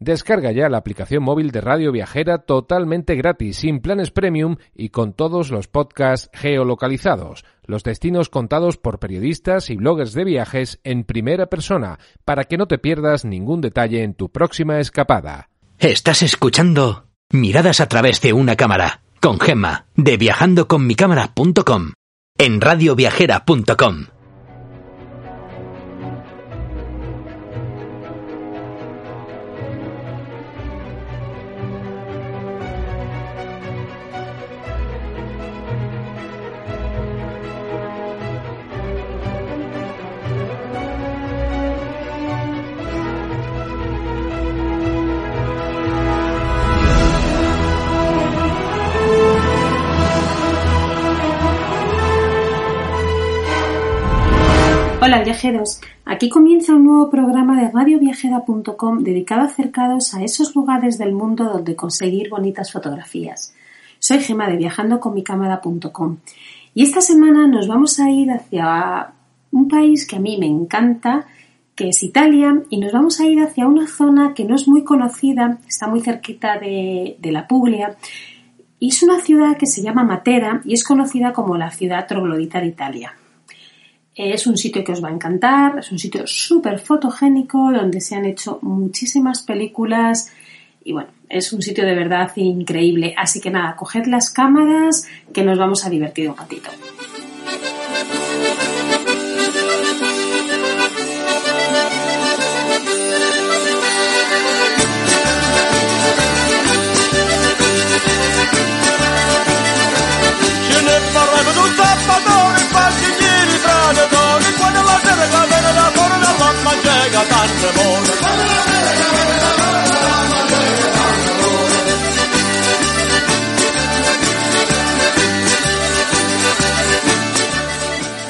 Descarga ya la aplicación móvil de Radio Viajera totalmente gratis, sin planes premium y con todos los podcasts geolocalizados, los destinos contados por periodistas y bloggers de viajes en primera persona, para que no te pierdas ningún detalle en tu próxima escapada. Estás escuchando Miradas a través de una cámara, con Gemma, de viajandoconmicámara.com, en radioviajera.com. Hola viajeros, aquí comienza un nuevo programa de radioviajera.com dedicado a acercados a esos lugares del mundo donde conseguir bonitas fotografías. Soy Gema de viajandoconmicámara.com y esta semana nos vamos a ir hacia un país que a mí me encanta, que es Italia, y nos vamos a ir hacia una zona que no es muy conocida, está muy cerquita de, de la Puglia, y es una ciudad que se llama Matera y es conocida como la ciudad troglodita de Italia. Es un sitio que os va a encantar, es un sitio súper fotogénico donde se han hecho muchísimas películas y bueno, es un sitio de verdad increíble. Así que nada, coged las cámaras que nos vamos a divertir un ratito.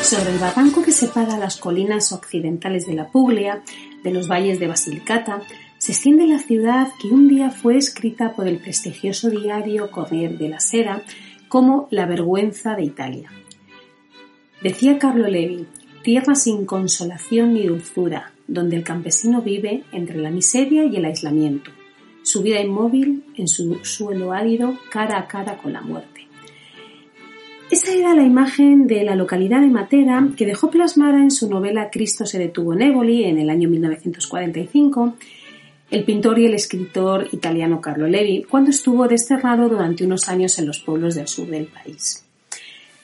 Sobre el barranco que separa las colinas occidentales de la Puglia de los valles de Basilicata, se extiende la ciudad que un día fue escrita por el prestigioso diario Corriere della Sera como la vergüenza de Italia. Decía Carlo Levi, tierra sin consolación ni dulzura, donde el campesino vive entre la miseria y el aislamiento, su vida inmóvil en su suelo árido cara a cara con la muerte. Esa era la imagen de la localidad de Matera que dejó plasmada en su novela Cristo se detuvo en Éboli en el año 1945 el pintor y el escritor italiano Carlo Levi cuando estuvo desterrado durante unos años en los pueblos del sur del país.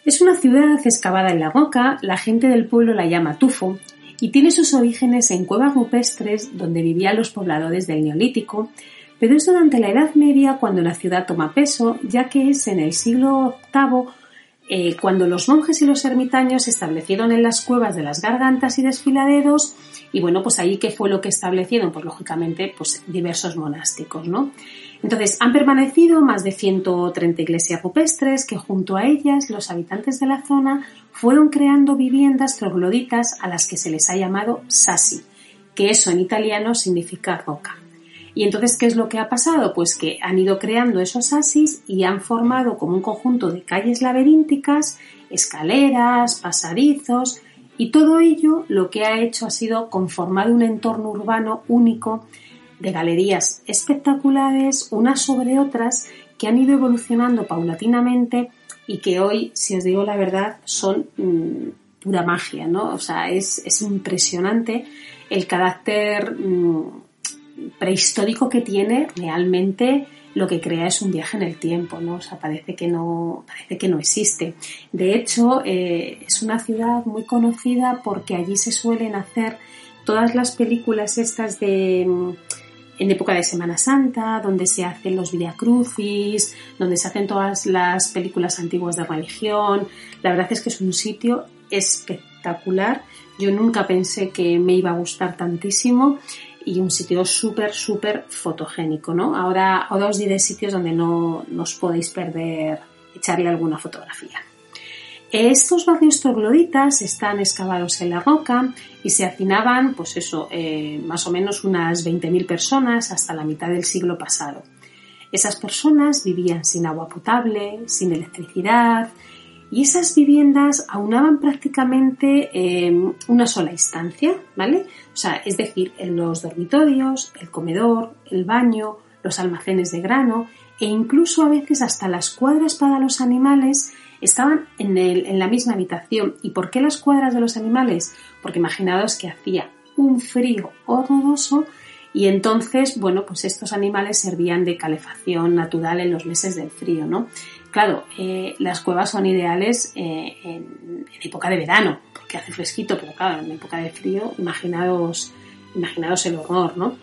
Es una ciudad excavada en la roca, la gente del pueblo la llama Tufo y tiene sus orígenes en cuevas rupestres donde vivían los pobladores del Neolítico, pero es durante la Edad Media cuando la ciudad toma peso, ya que es en el siglo VIII eh, cuando los monjes y los ermitaños se establecieron en las cuevas de las gargantas y desfiladeros y bueno, pues ahí qué fue lo que establecieron, pues lógicamente pues diversos monásticos, ¿no? Entonces, han permanecido más de 130 iglesias rupestres que junto a ellas los habitantes de la zona fueron creando viviendas trogloditas a las que se les ha llamado sassi, que eso en italiano significa roca. Y entonces, ¿qué es lo que ha pasado? Pues que han ido creando esos asis y han formado como un conjunto de calles laberínticas, escaleras, pasadizos, y todo ello lo que ha hecho ha sido conformar un entorno urbano único de galerías espectaculares, unas sobre otras, que han ido evolucionando paulatinamente y que hoy, si os digo la verdad, son mm, pura magia, ¿no? O sea, es, es impresionante el carácter mm, prehistórico que tiene, realmente lo que crea es un viaje en el tiempo, ¿no? O sea, parece que no, parece que no existe. De hecho, eh, es una ciudad muy conocida porque allí se suelen hacer todas las películas estas de mm, en época de Semana Santa, donde se hacen los Crucis, donde se hacen todas las películas antiguas de religión. La verdad es que es un sitio espectacular. Yo nunca pensé que me iba a gustar tantísimo y un sitio súper, súper fotogénico, ¿no? Ahora, ahora os diré sitios donde no, os podéis perder echarle alguna fotografía. Estos barrios trogloditas están excavados en la roca y se hacinaban, pues eso, eh, más o menos unas 20.000 personas hasta la mitad del siglo pasado. Esas personas vivían sin agua potable, sin electricidad, y esas viviendas aunaban prácticamente eh, una sola instancia, ¿vale? O sea, es decir, en los dormitorios, el comedor, el baño, los almacenes de grano e incluso a veces hasta las cuadras para los animales estaban en, en la misma habitación. ¿Y por qué las cuadras de los animales? Porque imaginaos que hacía un frío horroroso y entonces, bueno, pues estos animales servían de calefacción natural en los meses del frío, ¿no? Claro, eh, las cuevas son ideales eh, en, época de verano, porque hace fresquito, pero claro, en época de frío, imaginaos, imaginaos el horror, ¿no?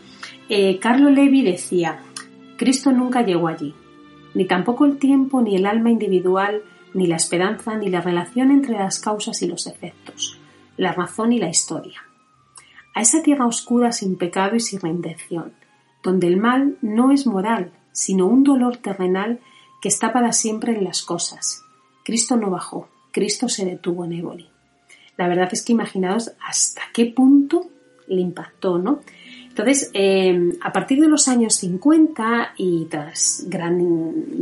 Eh, Carlo Levi decía, Cristo nunca llegó allí, ni tampoco el tiempo, ni el alma individual, ni la esperanza, ni la relación entre las causas y los efectos, la razón y la historia a esa tierra oscura sin pecado y sin redención, donde el mal no es moral, sino un dolor terrenal que está para siempre en las cosas. Cristo no bajó, Cristo se detuvo en Éboli. La verdad es que imaginaos hasta qué punto le impactó, ¿no? Entonces, em, a partir de los años 50 y tras gran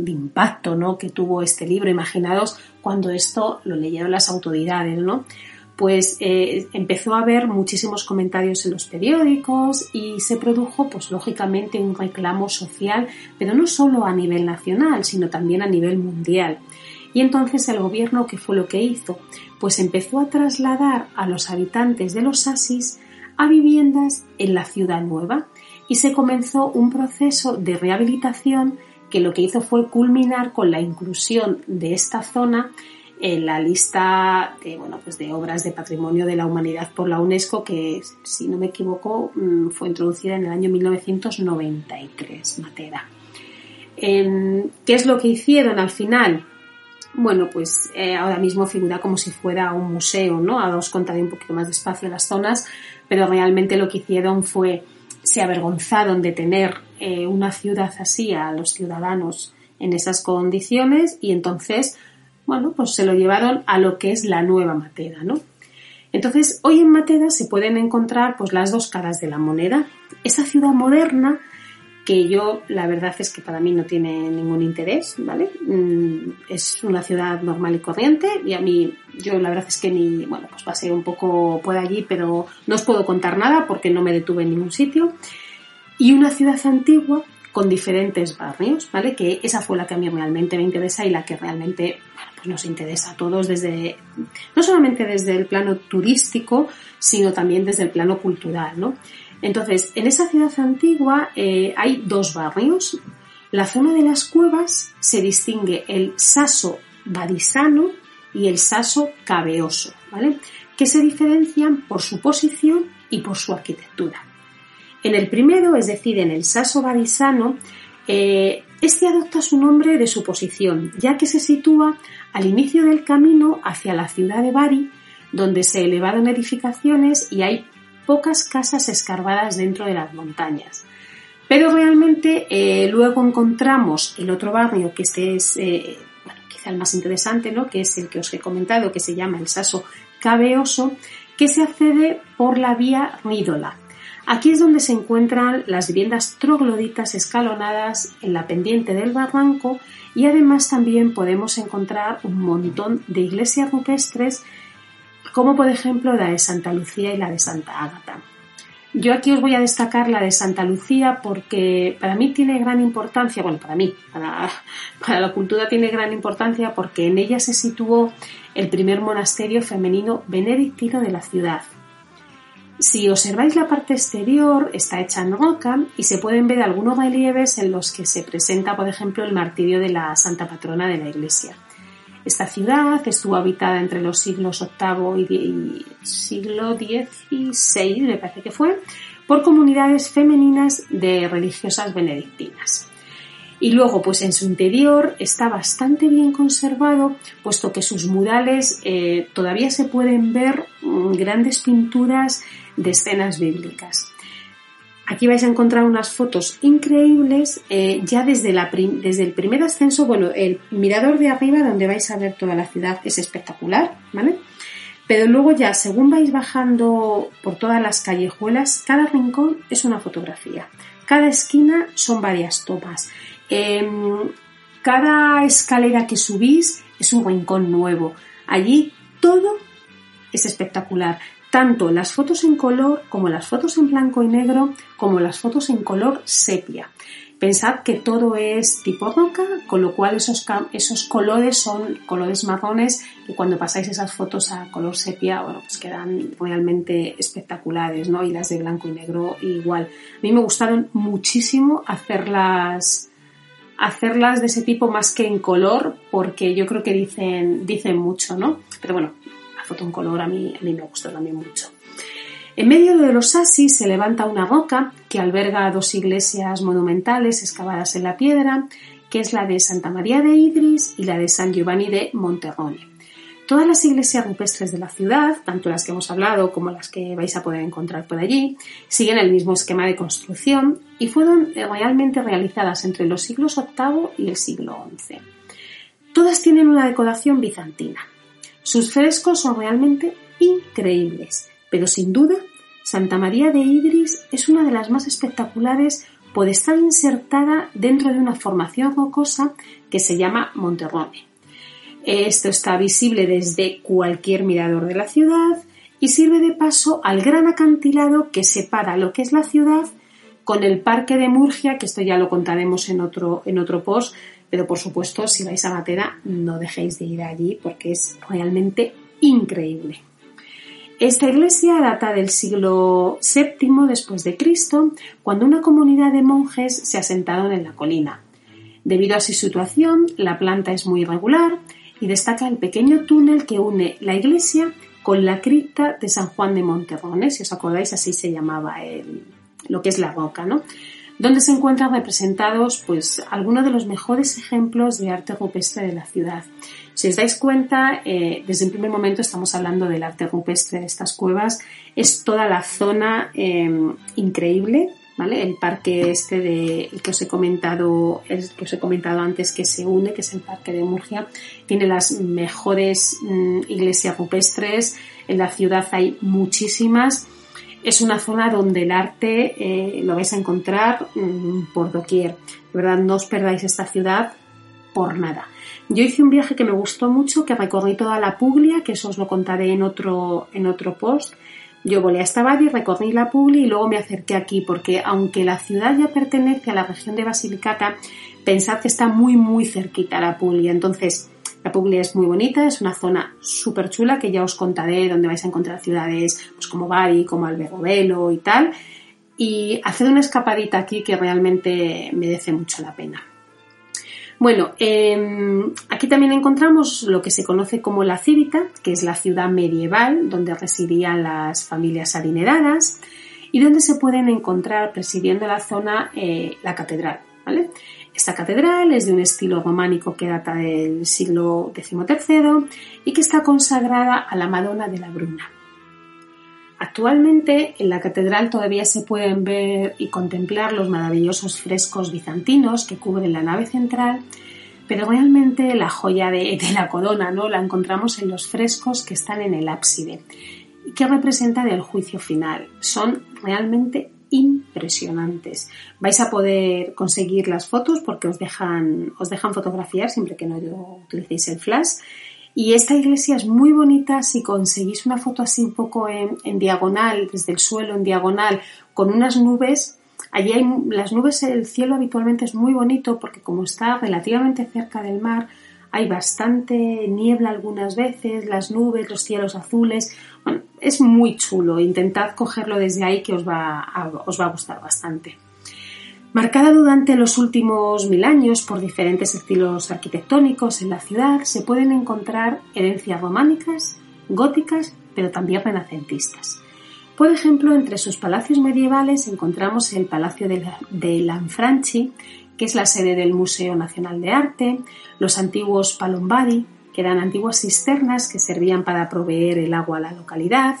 impacto ¿no? que tuvo este libro, imaginaos cuando esto lo leyeron las autoridades, ¿no? pues eh, empezó a haber muchísimos comentarios en los periódicos y se produjo, pues lógicamente, un reclamo social, pero no solo a nivel nacional, sino también a nivel mundial. Y entonces el gobierno, ¿qué fue lo que hizo? Pues empezó a trasladar a los habitantes de los Asis a viviendas en la ciudad nueva y se comenzó un proceso de rehabilitación que lo que hizo fue culminar con la inclusión de esta zona en la lista de, bueno, pues de obras de patrimonio de la humanidad por la UNESCO que, si no me equivoco, mm, fue introducida en el año 1993, Matera. Em, ¿Qué es lo que hicieron al final? Bueno, pues eh, ahora mismo figura como si fuera un museo, ¿no? Ahora os contaré un poquito más despacio las zonas, pero realmente lo que hicieron fue, se avergonzaron de tener eh, una ciudad así a los ciudadanos en esas condiciones y entonces bueno, pues se lo llevaron a lo que es la nueva Mateda, ¿no? Entonces, hoy en Mateda se pueden encontrar pues las dos caras de la moneda. Esa ciudad moderna que yo la verdad es que para mí no tiene ningún interés, ¿vale? Mm, es una ciudad normal y corriente y a mí yo la verdad es que ni, bueno, pues pasé un poco por allí, pero no os puedo contar nada porque no me detuve en ningún sitio. Y una ciudad antigua con diferentes barrios, ¿vale? Que esa fue la que a mí realmente me interesa y la que realmente pues nos interesa a todos desde, no solamente desde el plano turístico, sino también desde el plano cultural, ¿no? Entonces, en esa ciudad antigua eh, hay dos barrios. La zona de las cuevas se distingue el saso badisano y el saso cabeoso, ¿vale? Que se diferencian por su posición y por su arquitectura. En el primero, es decir, en el saso badisano, eh, este adopta su nombre de su posición, ya que se sitúa al inicio del camino hacia la ciudad de Bari, donde se elevaron edificaciones y hay pocas casas escarbadas dentro de las montañas. Pero realmente eh, luego encontramos el otro barrio, que este es eh, quizá el más interesante, ¿no? que es el que os he comentado, que se llama el Saso Cabeoso, que se accede por la vía Rídola. Aquí es donde se encuentran las viviendas trogloditas escalonadas en la pendiente del barranco y además también podemos encontrar un montón de iglesias rupestres como por ejemplo la de Santa Lucía y la de Santa Ágata. Yo aquí os voy a destacar la de Santa Lucía porque para mí tiene gran importancia, bueno, para mí, para, para, la cultura tiene gran importancia porque en ella se situó el primer monasterio femenino benedictino de la ciudad, si observáis la parte exterior, está hecha en roca y se pueden ver algunos relieves en los que se presenta, por ejemplo, el martirio de la Santa Patrona de la Iglesia. Esta ciudad estuvo habitada entre los siglos VIII y siglo XVI, me parece que fue, por comunidades femeninas de religiosas benedictinas. Y luego, pues en su interior está bastante bien conservado, puesto que sus murales eh, todavía se pueden ver mm, grandes pinturas de escenas bíblicas. Aquí vais a encontrar unas fotos increíbles eh, ya desde, el primer ascenso. Bueno, el mirador de arriba donde vais a ver toda la ciudad es espectacular, ¿vale? Pero luego ya, según vais bajando por todas las callejuelas, cada rincón es una fotografía. Cada esquina son varias tomas. Em, cada escalera que subís es un rincón nuevo. Allí todo es espectacular tanto las fotos en color como las fotos en blanco y negro como las fotos en color sepia. Pensad que todo es tipo roca, con lo cual esos, esos colores son colores marrones y cuando pasáis esas fotos a color sepia, bueno, pues quedan realmente espectaculares, ¿no? Y las de blanco y negro igual. A mí me gustaron muchísimo hacerlas hacerlas de ese tipo más que en color porque yo creo que dicen, dicen mucho, ¿no? Pero bueno, foto en color a mí, a mí me gustó también mucho. En medio de los asis se levanta una roca que alberga dos iglesias monumentales excavadas en la piedra, que es la de Santa María de Idris y la de San Giovanni de Monterrone. Todas las iglesias rupestres de la ciudad, tanto las que hemos hablado como las que vais a poder encontrar por allí, siguen el mismo esquema de construcción y fueron realmente realizadas entre los siglos VIII y el siglo XI. Todas tienen una decoración bizantina. Sus frescos son realmente increíbles, pero sin duda Santa María de Idris es una de las más espectaculares por estar insertada dentro de una formación rocosa que se llama Monterrone. Esto está visible desde cualquier mirador de la ciudad y sirve de paso al gran acantilado que separa lo que es la ciudad con el parque de Murgia, que esto ya lo contaremos en otro, en otro post, pero por supuesto, si vais a Matera, no dejéis de ir allí porque es realmente increíble. Esta iglesia data del siglo VII después de Cristo, cuando una comunidad de monjes se asentaron en la colina. Debido a su situación, la planta es muy irregular y destaca el pequeño túnel que une la iglesia con la cripta de San Juan de Monterrone, si os acordáis así se llamaba el, lo que es la roca, ¿no? Donde se encuentran representados pues algunos de los mejores ejemplos de arte rupestre de la ciudad. Si os dais cuenta, eh, desde el primer momento estamos hablando del arte rupestre de estas cuevas. Es toda la zona em, increíble, ¿vale? El parque este de, que os he comentado, el que os he comentado antes que se une, que es el parque de Murgia, tiene las mejores mm, iglesias rupestres. En la ciudad hay muchísimas es una zona donde el arte eh, lo vais a encontrar mm, por doquier. De verdad, no os perdáis esta ciudad por nada. Yo hice un viaje que me gustó mucho, que recorrí toda la Puglia, que eso os lo contaré en otro, en otro post. Yo volé a Stavadi, recorrí la Puglia y luego me acerqué aquí, porque aunque la ciudad ya pertenece a la región de Basilicata, pensad que está muy, muy cerquita la Puglia. Entonces, la Puglia es muy bonita, es una zona súper chula que ya os contaré donde vais a encontrar ciudades pues, como Bari, como Albergovelo y tal. Y haced una escapadita aquí que realmente merece mucho la pena. Bueno, em, aquí también encontramos lo que se conoce como la Cívica, que es la ciudad medieval donde residían las familias adineradas y donde se pueden encontrar presidiendo la zona eh, la catedral. ¿vale? Esta catedral es de un estilo románico que data del siglo XIII y que está consagrada a la Madonna de la Bruna. Actualmente en la catedral todavía se pueden ver y contemplar los maravillosos frescos bizantinos que cubren la nave central, pero realmente la joya de, la corona ¿no? la encontramos en los frescos que están en el ábside y que representan el juicio final. Son realmente impresionantes. Vais a poder conseguir las fotos porque os dejan, os dejan fotografiar siempre que no utilicéis el flash. Y esta iglesia es muy bonita si conseguís una foto así un poco en, diagonal, desde el suelo en diagonal, con unas nubes. Allí hay las nubes, el cielo habitualmente es muy bonito porque como está relativamente cerca del mar, hay bastante niebla algunas veces, las nubes, los cielos azules. Bueno, es muy chulo. Intentad cogerlo desde ahí que os va a, os va a gustar bastante. Marcada durante los últimos mil años por diferentes estilos arquitectónicos en la ciudad, se pueden encontrar herencias románicas, góticas, pero también renacentistas. Por ejemplo, entre sus palacios medievales encontramos el Palacio de Lanfranchi, que es la sede del Museo Nacional de Arte, los antiguos palombari, que eran antiguas cisternas que servían para proveer el agua a la localidad,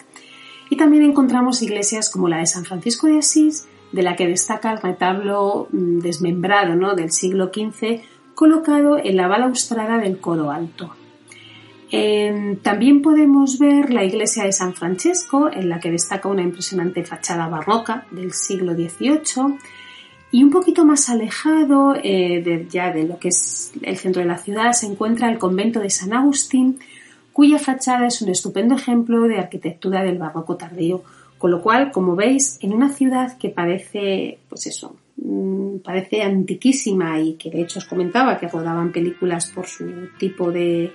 y también encontramos iglesias como la de San Francisco de Asís, de la que destaca el retablo mm, desmembrado ¿no? del siglo XV colocado en la balaustrada del codo alto. también podemos ver la iglesia de San Francesco, en la que destaca una impresionante fachada barroca del siglo XVIII, y un poquito más alejado eh, ya de lo que es el centro de la ciudad se encuentra el convento de San Agustín, cuya fachada es un estupendo ejemplo de arquitectura del barroco tardío. Con lo cual, como veis, en una ciudad que parece, pues eso, mm, parece antiquísima y que de hecho os comentaba que rodaban películas por su tipo de,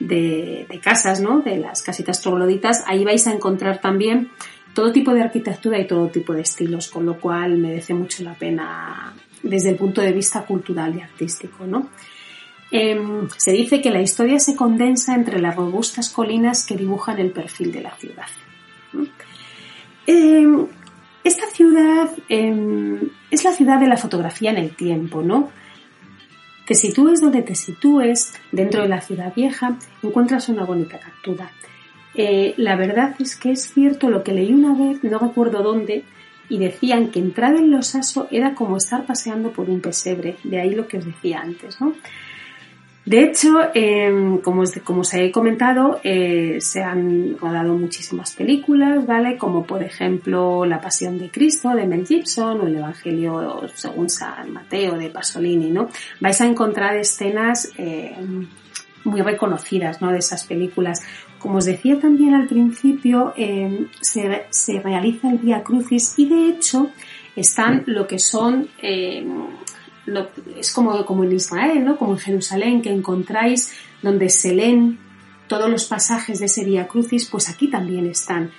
de, casas, ¿no? De las casitas trogloditas, ahí vais a encontrar también todo tipo de arquitectura y todo tipo de estilos, con lo cual merece mucho la pena desde el punto de vista cultural y artístico, ¿no? Em, se dice que la historia se condensa entre las robustas colinas que dibujan el perfil de la ciudad. Em, esta ciudad em, es la ciudad de la fotografía en el tiempo, ¿no? Te sitúes donde te sitúes, dentro de la ciudad vieja, encuentras una bonita captura. Eh, la verdad es que es cierto lo que leí una vez, no recuerdo dónde, y decían que entrar en Los Aso era como estar paseando por un pesebre, de ahí lo que os decía antes, ¿no? De hecho, em, como, os, he comentado, eh, se han rodado muchísimas películas, ¿vale? Como por ejemplo La Pasión de Cristo de Mel Gibson o El Evangelio según San Mateo de Pasolini, ¿no? Vais a encontrar escenas em, muy reconocidas, ¿no? De esas películas. Como os decía también al principio, em, se, realiza el Vía Crucis y de hecho están lo que son es como, como en Israel, ¿no? como en Jerusalén, que encontráis donde se leen todos los pasajes de ese Vía Crucis, pues aquí también están.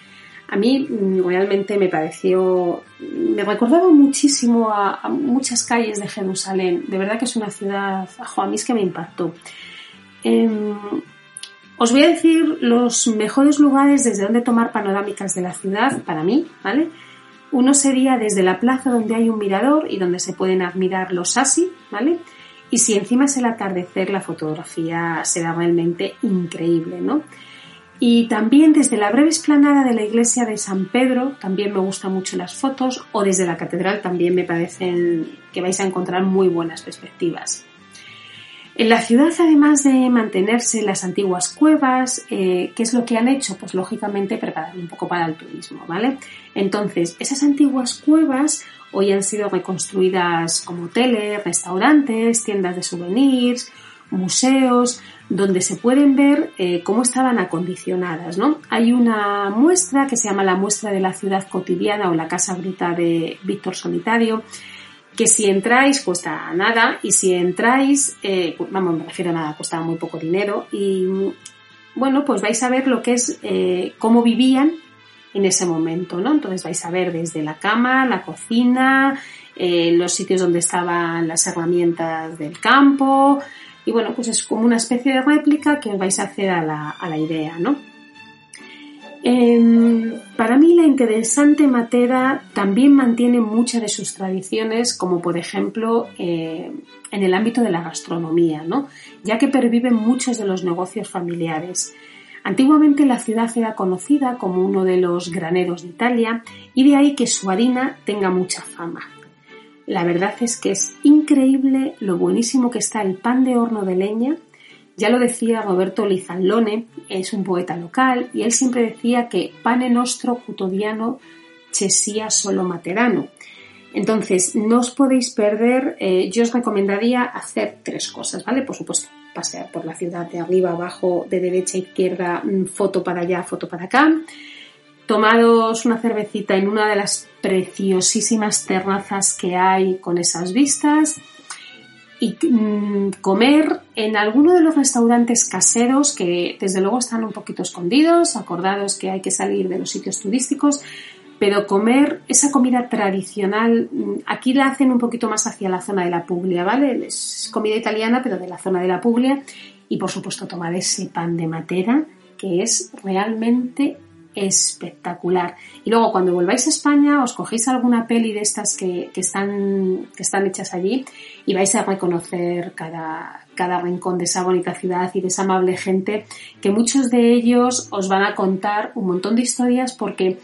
A mí mm, realmente me pareció, me recordaba muchísimo a, muchas calles de Jerusalén. De verdad que es una ciudad, a mí es que me impactó. Em, os voy a decir los mejores lugares desde donde tomar panorámicas de la ciudad para mí, ¿vale? Uno sería desde la plaza donde hay un mirador y donde se pueden admirar los asi, ¿vale? Y si encima es el atardecer, la fotografía será realmente increíble, ¿no? Y también desde la breve esplanada de la iglesia de San Pedro, también me gustan mucho las fotos, o desde la catedral también me parecen que vais a encontrar muy buenas perspectivas. En la ciudad, además de mantenerse las antiguas cuevas, eh, ¿qué es lo que han hecho? Pues lógicamente preparar un poco para el turismo, ¿vale? Entonces, esas antiguas cuevas hoy han sido reconstruidas como hoteles, restaurantes, tiendas de souvenirs, museos, donde se pueden ver eh, cómo estaban acondicionadas, ¿no? Hay una muestra que se llama la muestra de la ciudad cotidiana o la casa bruta de Víctor Solitario, que si entráis cuesta nada y si entráis, eh, vamos, me refiero a nada, cuesta muy poco dinero y bueno, pues vais a ver lo que es eh, cómo vivían en ese momento, ¿no? Entonces vais a ver desde la cama, la cocina, eh, los sitios donde estaban las herramientas del campo y bueno, pues es como una especie de réplica que vais a hacer a la, a la idea, ¿no? Em, para mí la interesante Matera también mantiene muchas de sus tradiciones, como por ejemplo eh, en el ámbito de la gastronomía, ¿no? ya que perviven muchos de los negocios familiares. Antiguamente la ciudad era conocida como uno de los graneros de Italia y de ahí que su harina tenga mucha fama. La verdad es que es increíble lo buenísimo que está el pan de horno de leña ya lo decía Roberto Lizallone, es un poeta local, y él siempre decía que pane nostro cutodiano chesia solo materano. Entonces, no os podéis perder, eh, yo os recomendaría hacer tres cosas, ¿vale? Por supuesto, pasear por la ciudad de arriba, abajo, de derecha a izquierda, mm, foto para allá, foto para acá. Tomaros una cervecita en una de las preciosísimas terrazas que hay con esas vistas y mm, comer en alguno de los restaurantes caseros que desde luego están un poquito escondidos, acordados que hay que salir de los sitios turísticos, pero comer esa comida tradicional, mm, aquí la hacen un poquito más hacia la zona de la Puglia, ¿vale? Es comida italiana, pero de la zona de la Puglia, y por supuesto tomar ese pan de matera, que es realmente espectacular. Y luego cuando volváis a España os cogéis alguna peli de estas que, están, que están hechas allí y vais a reconocer cada, cada rincón de esa bonita ciudad y de esa amable gente que muchos de ellos os van a contar un montón de historias porque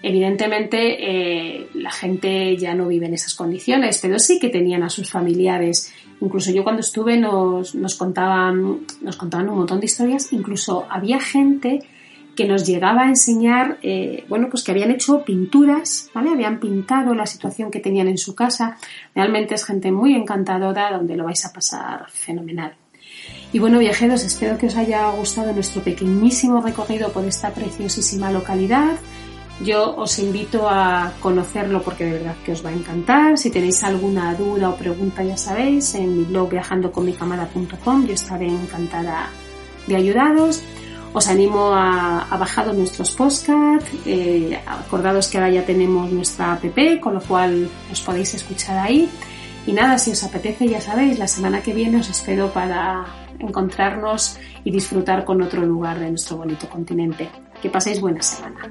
Evidentemente, eh, la gente ya no vive en esas condiciones, pero sí que tenían a sus familiares. Incluso yo cuando estuve nos, nos, contaban, nos contaban un montón de historias. Incluso había gente que nos llegaba a enseñar, eh, bueno, pues que habían hecho pinturas, ¿vale? Habían pintado la situación que tenían en su casa. Realmente es gente muy encantadora donde lo vais a pasar fenomenal. Y bueno, viajeros, espero que os haya gustado nuestro pequeñísimo recorrido por esta preciosísima localidad. Yo os invito a conocerlo porque de verdad que os va a encantar. Si tenéis alguna duda o pregunta, ya sabéis, en mi blog viajandoconmicamada.com yo estaré encantada de ayudaros. Os animo a, a bajaros nuestros podcasts. Eh, acordados que ahora ya tenemos nuestra app, con lo cual os podéis escuchar ahí. Y nada, si os apetece, ya sabéis, la semana que viene os espero para encontrarnos y disfrutar con otro lugar de nuestro bonito continente. Que paséis buena semana.